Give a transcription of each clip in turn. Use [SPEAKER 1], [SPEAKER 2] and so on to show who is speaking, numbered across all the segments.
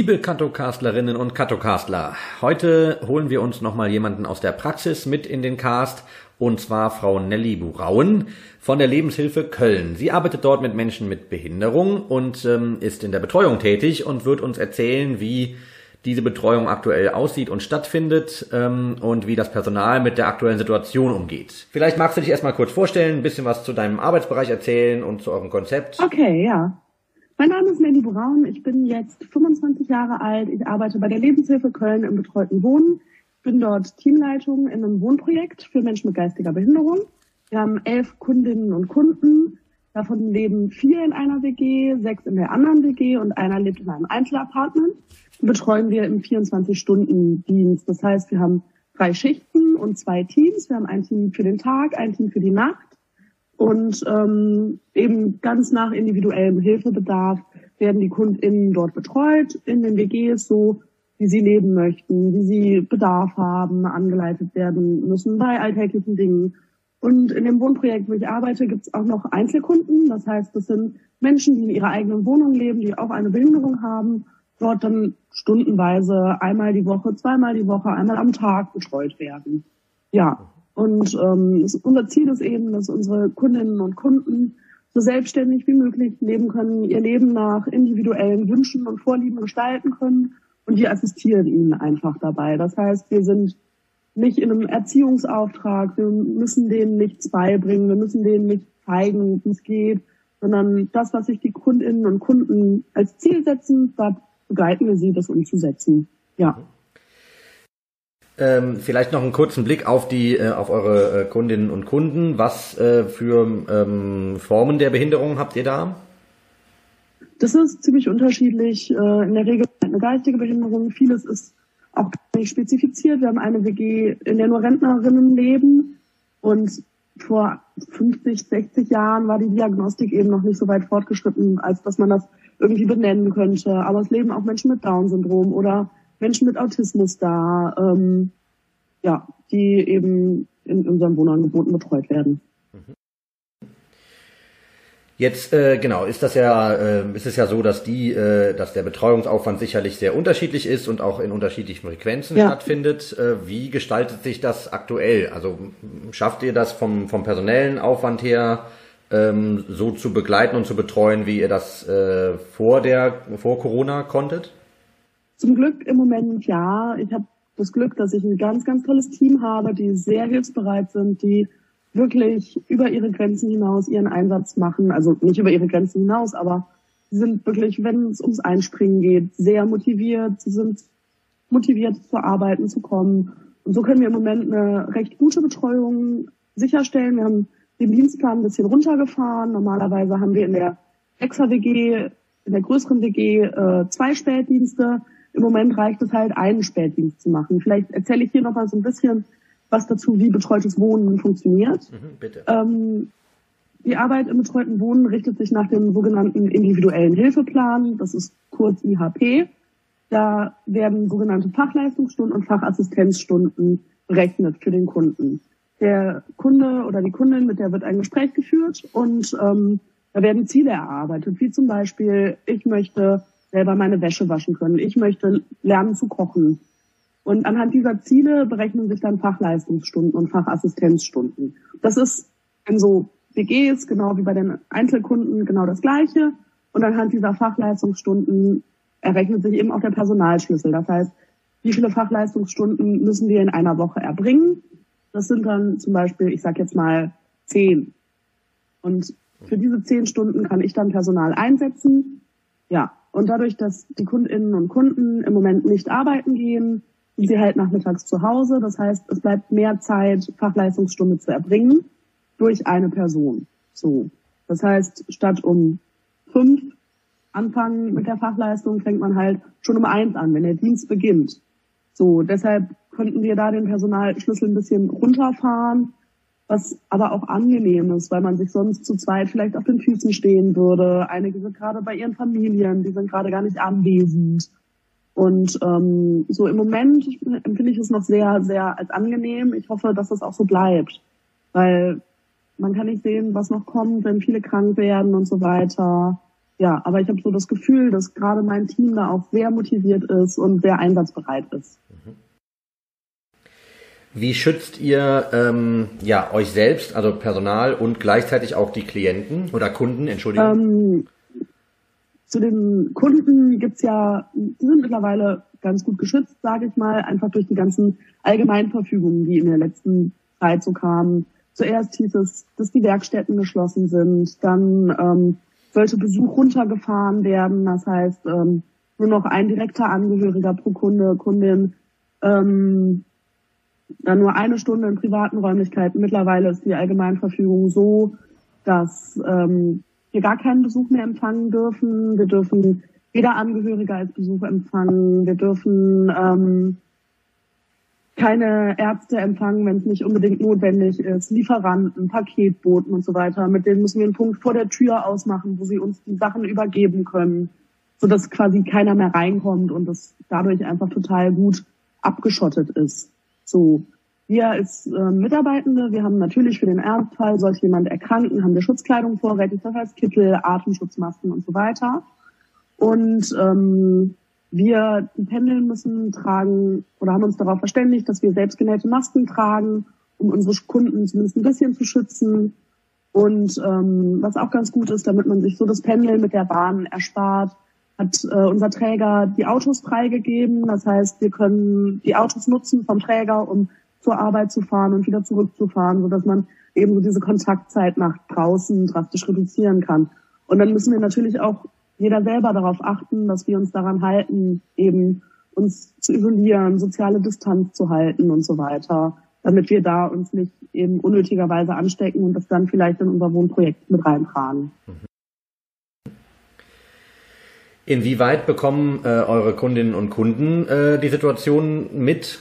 [SPEAKER 1] Liebe Katokastlerinnen und Katokastler, heute holen wir uns nochmal jemanden aus der Praxis mit in den Cast und zwar Frau Nelly Burauen von der Lebenshilfe Köln. Sie arbeitet dort mit Menschen mit Behinderung und ähm, ist in der Betreuung tätig und wird uns erzählen, wie diese Betreuung aktuell aussieht und stattfindet ähm, und wie das Personal mit der aktuellen Situation umgeht. Vielleicht magst du dich erstmal kurz vorstellen, ein bisschen was zu deinem Arbeitsbereich erzählen und zu eurem Konzept.
[SPEAKER 2] Okay, ja. Mein Name ist Nelly Braun. Ich bin jetzt 25 Jahre alt. Ich arbeite bei der Lebenshilfe Köln im betreuten Wohnen. Ich bin dort Teamleitung in einem Wohnprojekt für Menschen mit geistiger Behinderung. Wir haben elf Kundinnen und Kunden. Davon leben vier in einer WG, sechs in der anderen WG und einer lebt in einem Einzelapartment. Betreuen wir im 24-Stunden-Dienst. Das heißt, wir haben drei Schichten und zwei Teams. Wir haben ein Team für den Tag, ein Team für die Nacht und ähm, eben ganz nach individuellem Hilfebedarf werden die KundInnen dort betreut in den WGs so, wie sie leben möchten, wie sie Bedarf haben, angeleitet werden müssen bei alltäglichen Dingen. Und in dem Wohnprojekt, wo ich arbeite, gibt es auch noch Einzelkunden. Das heißt, das sind Menschen, die in ihrer eigenen Wohnung leben, die auch eine Behinderung haben, dort dann stundenweise einmal die Woche, zweimal die Woche, einmal am Tag betreut werden. Ja, und ähm, unser Ziel ist eben, dass unsere Kundinnen und Kunden so selbstständig wie möglich leben können, ihr Leben nach individuellen Wünschen und Vorlieben gestalten können. Und wir assistieren ihnen einfach dabei. Das heißt, wir sind nicht in einem Erziehungsauftrag, wir müssen denen nichts beibringen, wir müssen denen nicht zeigen, wie es geht, sondern das, was sich die Kundinnen und Kunden als Ziel setzen, da begleiten wir sie, das umzusetzen. Ja.
[SPEAKER 1] Ähm, vielleicht noch einen kurzen Blick auf die, äh, auf eure äh, Kundinnen und Kunden. Was äh, für ähm, Formen der Behinderung habt ihr da?
[SPEAKER 2] Das ist ziemlich unterschiedlich. Äh, in der Regel eine geistige Behinderung. Vieles ist auch nicht spezifiziert. Wir haben eine WG, in der nur Rentnerinnen leben. Und vor 50, 60 Jahren war die Diagnostik eben noch nicht so weit fortgeschritten, als dass man das irgendwie benennen könnte. Aber es leben auch Menschen mit Down-Syndrom oder Menschen mit Autismus da, ähm, ja, die eben in unseren Wohnangeboten betreut werden.
[SPEAKER 1] Jetzt äh, genau ist das ja äh, ist es ja so, dass die äh, dass der Betreuungsaufwand sicherlich sehr unterschiedlich ist und auch in unterschiedlichen Frequenzen ja. stattfindet. Äh, wie gestaltet sich das aktuell? Also schafft ihr das vom vom personellen Aufwand her ähm, so zu begleiten und zu betreuen, wie ihr das äh, vor der vor Corona konntet?
[SPEAKER 2] Zum Glück im Moment ja. Ich habe das Glück, dass ich ein ganz, ganz tolles Team habe, die sehr hilfsbereit sind, die wirklich über ihre Grenzen hinaus ihren Einsatz machen. Also nicht über ihre Grenzen hinaus, aber sie sind wirklich, wenn es ums Einspringen geht, sehr motiviert. Sie sind motiviert zu arbeiten, zu kommen. Und so können wir im Moment eine recht gute Betreuung sicherstellen. Wir haben den Dienstplan ein bisschen runtergefahren. Normalerweise haben wir in der Exa-WG, in der größeren WG, äh, zwei Spätdienste. Im Moment reicht es halt, einen Spätdienst zu machen. Vielleicht erzähle ich hier noch mal so ein bisschen was dazu, wie betreutes Wohnen funktioniert. Mhm, bitte. Ähm, die Arbeit im betreuten Wohnen richtet sich nach dem sogenannten individuellen Hilfeplan. Das ist kurz IHP. Da werden sogenannte Fachleistungsstunden und Fachassistenzstunden berechnet für den Kunden. Der Kunde oder die Kundin, mit der wird ein Gespräch geführt und ähm, da werden Ziele erarbeitet, wie zum Beispiel, ich möchte selber meine Wäsche waschen können. Ich möchte lernen zu kochen. Und anhand dieser Ziele berechnen sich dann Fachleistungsstunden und Fachassistenzstunden. Das ist in so WGs, genau wie bei den Einzelkunden, genau das Gleiche. Und anhand dieser Fachleistungsstunden errechnet sich eben auch der Personalschlüssel. Das heißt, wie viele Fachleistungsstunden müssen wir in einer Woche erbringen? Das sind dann zum Beispiel, ich sage jetzt mal, zehn. Und für diese zehn Stunden kann ich dann Personal einsetzen. Ja, und dadurch, dass die Kundinnen und Kunden im Moment nicht arbeiten gehen, sind sie halt nachmittags zu Hause. Das heißt, es bleibt mehr Zeit, Fachleistungsstunde zu erbringen durch eine Person. So. Das heißt, statt um fünf anfangen mit der Fachleistung, fängt man halt schon um eins an, wenn der Dienst beginnt. So, deshalb konnten wir da den Personalschlüssel ein bisschen runterfahren was aber auch angenehm ist, weil man sich sonst zu zweit vielleicht auf den Füßen stehen würde. Einige sind gerade bei ihren Familien, die sind gerade gar nicht anwesend. Und ähm, so im Moment empfinde ich es noch sehr, sehr als angenehm. Ich hoffe, dass es auch so bleibt, weil man kann nicht sehen, was noch kommt, wenn viele krank werden und so weiter. ja, aber ich habe so das Gefühl, dass gerade mein Team da auch sehr motiviert ist und sehr einsatzbereit ist.
[SPEAKER 1] Wie schützt ihr ähm, ja euch selbst, also Personal und gleichzeitig auch die Klienten oder Kunden, Entschuldigung? Ähm,
[SPEAKER 2] zu den Kunden gibt's ja, die sind mittlerweile ganz gut geschützt, sage ich mal, einfach durch die ganzen Allgemeinverfügungen, die in der letzten Zeit so kamen. Zuerst hieß es, dass die Werkstätten geschlossen sind, dann ähm, sollte Besuch runtergefahren werden, das heißt ähm, nur noch ein direkter Angehöriger pro Kunde, Kundin, ähm, dann nur eine Stunde in privaten Räumlichkeiten. Mittlerweile ist die Allgemeinverfügung so, dass ähm, wir gar keinen Besuch mehr empfangen dürfen. Wir dürfen weder Angehörige als Besuch empfangen. Wir dürfen ähm, keine Ärzte empfangen, wenn es nicht unbedingt notwendig ist. Lieferanten, Paketboten und so weiter. Mit denen müssen wir einen Punkt vor der Tür ausmachen, wo sie uns die Sachen übergeben können, sodass quasi keiner mehr reinkommt und es dadurch einfach total gut abgeschottet ist. So, wir als äh, Mitarbeitende, wir haben natürlich für den Ernstfall, sollte jemand erkranken, haben wir Schutzkleidung vorrätig, das heißt Kittel, Atemschutzmasken und so weiter. Und ähm, wir, die pendeln müssen, tragen oder haben uns darauf verständigt, dass wir selbstgenähte Masken tragen, um unsere Kunden zumindest ein bisschen zu schützen. Und ähm, was auch ganz gut ist, damit man sich so das Pendeln mit der Bahn erspart, hat äh, unser Träger die Autos freigegeben. Das heißt, wir können die Autos nutzen vom Träger, um zur Arbeit zu fahren und wieder zurückzufahren, sodass man eben so diese Kontaktzeit nach draußen drastisch reduzieren kann. Und dann müssen wir natürlich auch jeder selber darauf achten, dass wir uns daran halten, eben uns zu isolieren, soziale Distanz zu halten und so weiter, damit wir da uns nicht eben unnötigerweise anstecken und das dann vielleicht in unser Wohnprojekt mit reintragen.
[SPEAKER 1] Inwieweit bekommen äh, eure Kundinnen und Kunden äh, die Situation mit?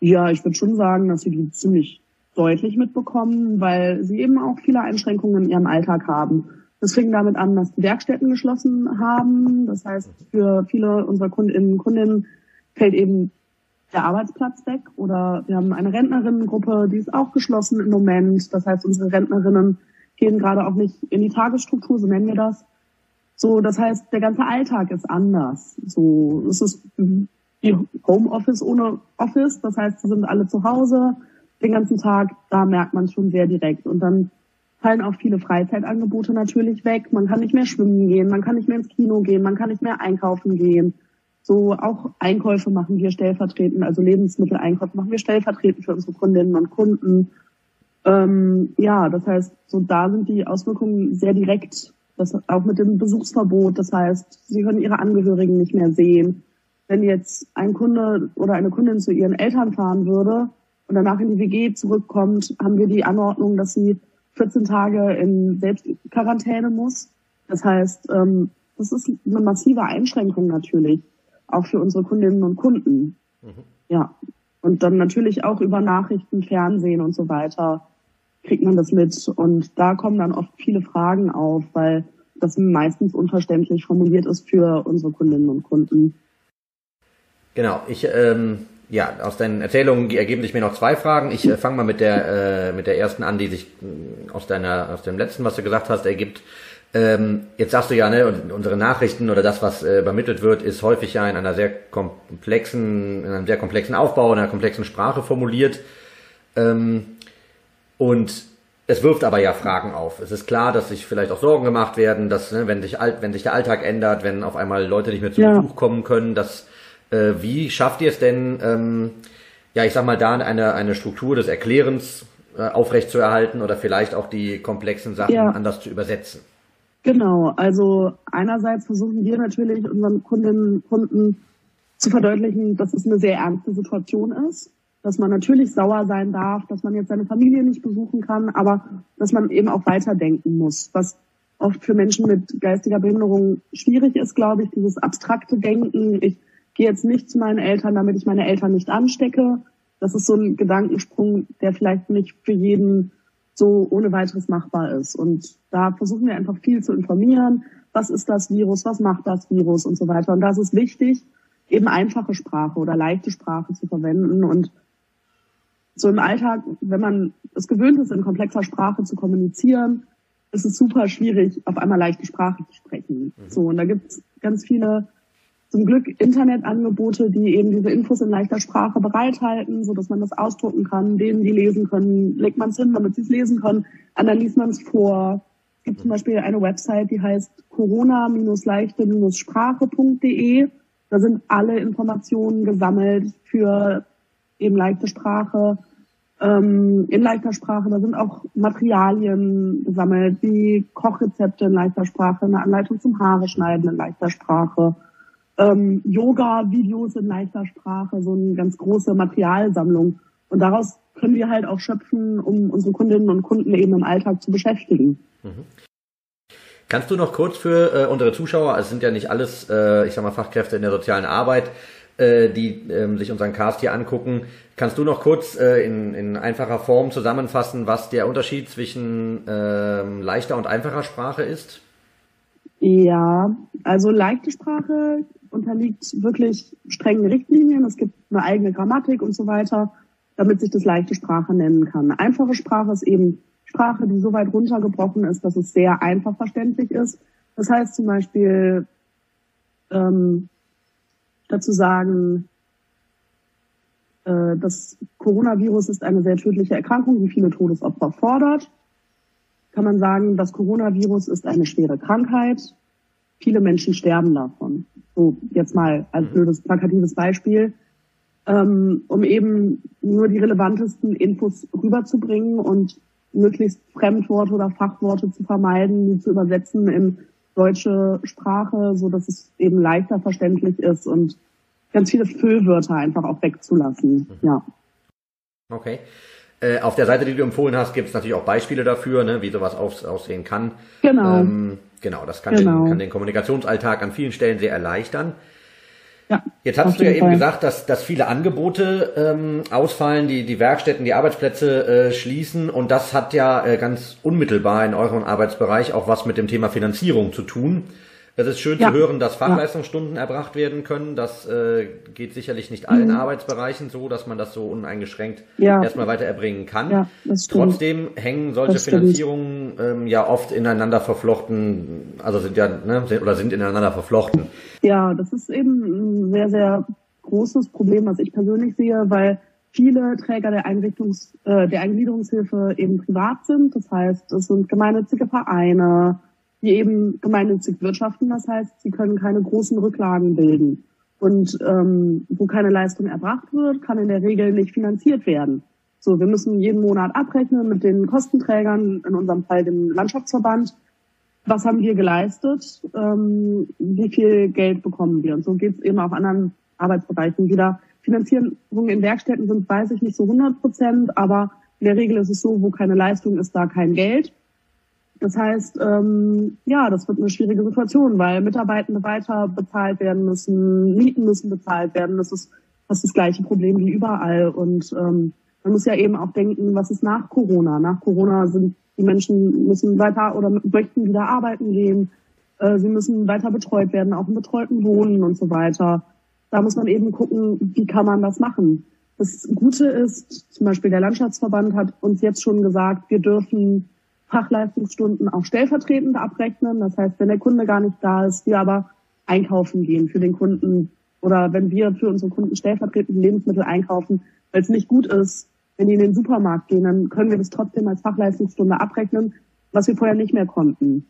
[SPEAKER 2] Ja, ich würde schon sagen, dass sie die ziemlich deutlich mitbekommen, weil sie eben auch viele Einschränkungen in ihrem Alltag haben. Das fing damit an, dass die Werkstätten geschlossen haben. Das heißt, für viele unserer Kundinnen und Kundinnen fällt eben der Arbeitsplatz weg. Oder wir haben eine Rentnerinnengruppe, die ist auch geschlossen im Moment. Das heißt, unsere Rentnerinnen gehen gerade auch nicht in die Tagesstruktur, so nennen wir das. So, das heißt, der ganze Alltag ist anders. So, es ist wie Homeoffice ohne Office. Das heißt, sie sind alle zu Hause den ganzen Tag. Da merkt man schon sehr direkt. Und dann fallen auch viele Freizeitangebote natürlich weg. Man kann nicht mehr schwimmen gehen, man kann nicht mehr ins Kino gehen, man kann nicht mehr einkaufen gehen. So auch Einkäufe machen wir stellvertretend, also Lebensmitteleinkäufe machen wir stellvertretend für unsere Kundinnen und Kunden. Ähm, ja, das heißt, so da sind die Auswirkungen sehr direkt. Das auch mit dem Besuchsverbot. Das heißt, sie können ihre Angehörigen nicht mehr sehen. Wenn jetzt ein Kunde oder eine Kundin zu ihren Eltern fahren würde und danach in die WG zurückkommt, haben wir die Anordnung, dass sie 14 Tage in Selbstquarantäne muss. Das heißt, ähm, das ist eine massive Einschränkung natürlich, auch für unsere Kundinnen und Kunden. Mhm. Ja. Und dann natürlich auch über Nachrichten, Fernsehen und so weiter kriegt man das mit. Und da kommen dann oft viele Fragen auf, weil das meistens unverständlich formuliert ist für unsere Kundinnen und Kunden.
[SPEAKER 1] Genau, ich ähm, ja, aus deinen Erzählungen ergeben sich mir noch zwei Fragen. Ich äh, fange mal mit der äh, mit der ersten an, die sich äh, aus deiner aus dem letzten, was du gesagt hast, ergibt. Ähm, jetzt sagst du ja, ne, unsere Nachrichten oder das, was äh, übermittelt wird, ist häufig ja in einer sehr komplexen, in einem sehr komplexen Aufbau, in einer komplexen Sprache formuliert. Ähm, und es wirft aber ja Fragen auf. Es ist klar, dass sich vielleicht auch Sorgen gemacht werden, dass, ne, wenn sich, wenn sich der Alltag ändert, wenn auf einmal Leute nicht mehr zu ja. Besuch kommen können, dass äh, wie schafft ihr es denn, ähm, ja, ich sag mal, da eine, eine Struktur des Erklärens äh, aufrechtzuerhalten oder vielleicht auch die komplexen Sachen ja. anders zu übersetzen?
[SPEAKER 2] Genau, also einerseits versuchen wir natürlich unseren Kundinnen und Kunden zu verdeutlichen, dass es eine sehr ernste Situation ist, dass man natürlich sauer sein darf, dass man jetzt seine Familie nicht besuchen kann, aber dass man eben auch weiterdenken muss, was oft für Menschen mit geistiger Behinderung schwierig ist, glaube ich, dieses abstrakte Denken. Ich gehe jetzt nicht zu meinen Eltern, damit ich meine Eltern nicht anstecke. Das ist so ein Gedankensprung, der vielleicht nicht für jeden so ohne weiteres machbar ist. Und da versuchen wir einfach viel zu informieren. Was ist das Virus? Was macht das Virus? Und so weiter. Und da ist wichtig, eben einfache Sprache oder leichte Sprache zu verwenden. Und so im Alltag, wenn man es gewöhnt ist, in komplexer Sprache zu kommunizieren, es ist super schwierig, auf einmal leichte Sprache zu sprechen. Mhm. So, und da gibt es ganz viele zum Glück Internetangebote, die eben diese Infos in leichter Sprache bereithalten, so dass man das ausdrucken kann, denen die lesen können, legt man es hin, damit sie es lesen können, und dann liest man es vor. Es gibt zum Beispiel eine Website, die heißt corona-leichte-sprache.de. Da sind alle Informationen gesammelt für eben leichte Sprache, ähm, in leichter Sprache. Da sind auch Materialien gesammelt, wie Kochrezepte in leichter Sprache, eine Anleitung zum Haare schneiden in leichter Sprache, ähm, Yoga-Videos in leichter Sprache, so eine ganz große Materialsammlung. Und daraus können wir halt auch schöpfen, um unsere Kundinnen und Kunden eben im Alltag zu beschäftigen. Mhm.
[SPEAKER 1] Kannst du noch kurz für äh, unsere Zuschauer, also es sind ja nicht alles, äh, ich sag mal, Fachkräfte in der sozialen Arbeit, äh, die ähm, sich unseren Cast hier angucken, kannst du noch kurz äh, in, in einfacher Form zusammenfassen, was der Unterschied zwischen ähm, leichter und einfacher Sprache ist?
[SPEAKER 2] Ja, also leichte Sprache unterliegt wirklich strengen Richtlinien. Es gibt eine eigene Grammatik und so weiter, damit sich das leichte Sprache nennen kann. Einfache Sprache ist eben Sprache, die so weit runtergebrochen ist, dass es sehr einfach verständlich ist. Das heißt zum Beispiel ähm, dazu sagen, äh, das Coronavirus ist eine sehr tödliche Erkrankung, die viele Todesopfer fordert. Kann man sagen, das Coronavirus ist eine schwere Krankheit. Viele Menschen sterben davon. So, jetzt mal als mhm. blödes plakatives Beispiel. Ähm, um eben nur die relevantesten Infos rüberzubringen und möglichst Fremdworte oder Fachworte zu vermeiden, die zu übersetzen in deutsche Sprache, so dass es eben leichter verständlich ist und ganz viele Füllwörter einfach auch wegzulassen. Mhm. Ja.
[SPEAKER 1] Okay. Äh, auf der Seite, die du empfohlen hast, gibt es natürlich auch Beispiele dafür, ne, wie sowas aus, aussehen kann.
[SPEAKER 2] Genau. Ähm,
[SPEAKER 1] genau, das kann, genau. Den, kann den Kommunikationsalltag an vielen Stellen sehr erleichtern. Ja, Jetzt hast du ja eben Fall. gesagt, dass, dass viele Angebote ähm, ausfallen, die, die Werkstätten, die Arbeitsplätze äh, schließen und das hat ja äh, ganz unmittelbar in eurem Arbeitsbereich auch was mit dem Thema Finanzierung zu tun. Es ist schön ja. zu hören, dass Fachleistungsstunden ja. erbracht werden können. Das äh, geht sicherlich nicht allen mhm. Arbeitsbereichen so, dass man das so uneingeschränkt ja. erstmal weiter erbringen kann. Trotzdem hängen solche Finanzierungen ähm, ja oft ineinander verflochten, also sind ja ne, oder sind ineinander verflochten.
[SPEAKER 2] Ja, das ist eben ein sehr, sehr großes Problem, was ich persönlich sehe, weil viele Träger der Einrichtungs, äh, der Eingliederungshilfe eben privat sind. Das heißt, es sind gemeinnützige Vereine, die eben gemeinnützig wirtschaften. Das heißt, sie können keine großen Rücklagen bilden. Und ähm, wo keine Leistung erbracht wird, kann in der Regel nicht finanziert werden. So, wir müssen jeden Monat abrechnen mit den Kostenträgern, in unserem Fall dem Landschaftsverband. Was haben wir geleistet? Ähm, wie viel Geld bekommen wir? Und so geht es eben auch anderen Arbeitsbereichen wieder. Finanzierung in Werkstätten sind, weiß ich nicht so 100 Prozent, aber in der Regel ist es so, wo keine Leistung ist, da kein Geld. Das heißt, ähm, ja, das wird eine schwierige Situation, weil Mitarbeitende weiter bezahlt werden müssen, Mieten müssen bezahlt werden. Das ist fast das gleiche Problem wie überall. Und ähm, man muss ja eben auch denken, was ist nach Corona? Nach Corona sind die Menschen müssen weiter oder möchten wieder arbeiten gehen. Äh, sie müssen weiter betreut werden, auch im betreuten Wohnen und so weiter. Da muss man eben gucken, wie kann man das machen. Das Gute ist, zum Beispiel der Landschaftsverband hat uns jetzt schon gesagt, wir dürfen Fachleistungsstunden auch stellvertretend abrechnen. Das heißt, wenn der Kunde gar nicht da ist, wir aber einkaufen gehen für den Kunden oder wenn wir für unsere Kunden stellvertretend Lebensmittel einkaufen, weil es nicht gut ist, wenn die in den Supermarkt gehen, dann können wir das trotzdem als Fachleistungsstunde abrechnen, was wir vorher nicht mehr konnten.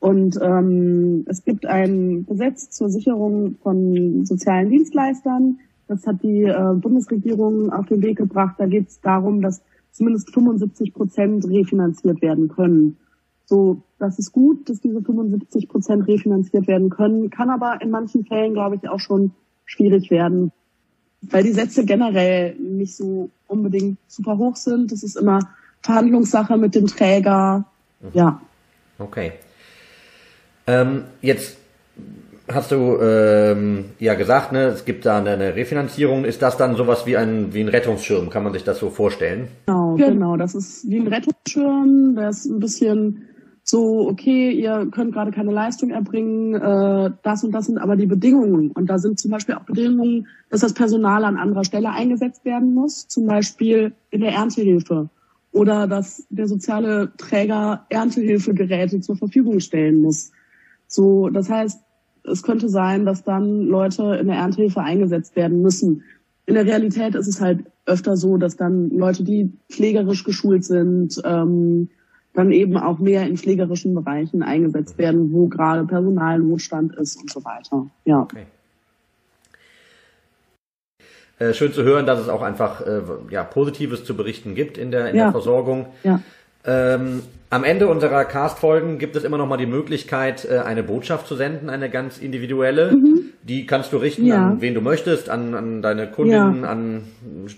[SPEAKER 2] Und ähm, es gibt ein Gesetz zur Sicherung von sozialen Dienstleistern. Das hat die äh, Bundesregierung auf den Weg gebracht. Da geht es darum, dass zumindest 75 Prozent refinanziert werden können. So, das ist gut, dass diese 75 Prozent refinanziert werden können, kann aber in manchen Fällen, glaube ich, auch schon schwierig werden, weil die Sätze generell nicht so unbedingt super hoch sind. Das ist immer Verhandlungssache mit dem Träger. Ja.
[SPEAKER 1] Okay. Ähm, jetzt hast du ähm, ja gesagt, ne, es gibt da eine Refinanzierung. Ist das dann sowas wie ein wie ein Rettungsschirm? Kann man sich das so vorstellen?
[SPEAKER 2] Genau, genau. Das ist wie ein Rettungsschirm. Der ist ein bisschen so, okay, ihr könnt gerade keine Leistung erbringen, äh, das und das sind aber die Bedingungen. Und da sind zum Beispiel auch Bedingungen, dass das Personal an anderer Stelle eingesetzt werden muss, zum Beispiel in der Erntehilfe oder dass der soziale Träger Erntehilfegeräte zur Verfügung stellen muss. So, das heißt, es könnte sein, dass dann Leute in der Erntehilfe eingesetzt werden müssen. In der Realität ist es halt öfter so, dass dann Leute, die pflegerisch geschult sind, ähm, dann eben auch mehr in pflegerischen Bereichen eingesetzt werden, wo gerade Personalnotstand ist und so weiter. Ja. Okay.
[SPEAKER 1] Äh, schön zu hören, dass es auch einfach äh, ja, Positives zu berichten gibt in der, in ja. der Versorgung. Ja. Ähm, am Ende unserer Cast-Folgen gibt es immer noch mal die Möglichkeit, äh, eine Botschaft zu senden, eine ganz individuelle. Mhm. Die kannst du richten ja. an wen du möchtest, an, an deine Kundinnen, ja. an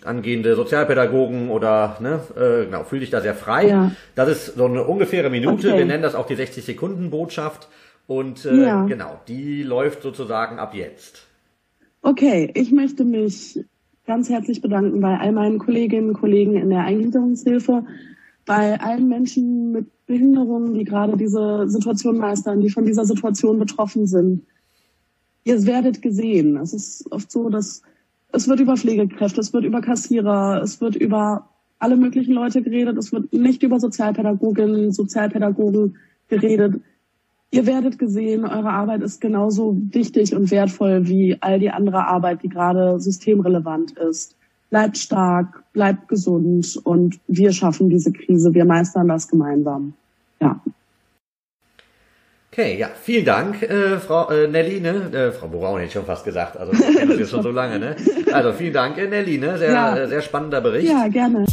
[SPEAKER 1] angehende Sozialpädagogen oder ne, äh, genau, fühl dich da sehr frei. Ja. Das ist so eine ungefähre Minute. Okay. Wir nennen das auch die 60 Sekunden Botschaft und äh, genau, die läuft sozusagen ab jetzt.
[SPEAKER 2] Okay, ich möchte mich ganz herzlich bedanken bei all meinen Kolleginnen und Kollegen in der Eingliederungshilfe, bei allen Menschen mit Behinderungen, die gerade diese Situation meistern, die von dieser Situation betroffen sind. Ihr werdet gesehen. Es ist oft so, dass es wird über Pflegekräfte, es wird über Kassierer, es wird über alle möglichen Leute geredet, es wird nicht über Sozialpädagoginnen, Sozialpädagogen geredet. Ihr werdet gesehen, eure Arbeit ist genauso wichtig und wertvoll wie all die andere Arbeit, die gerade systemrelevant ist. Bleibt stark, bleibt gesund und wir schaffen diese Krise. Wir meistern das gemeinsam. Ja.
[SPEAKER 1] Okay, ja, vielen Dank, äh, Frau äh, Nelly, ne? Äh, Frau Braun hätte ich schon fast gesagt, also das jetzt schon so lange, ne? Also vielen Dank, äh, Nelly, ne? Sehr, ja. sehr spannender Bericht.
[SPEAKER 2] Ja, gerne.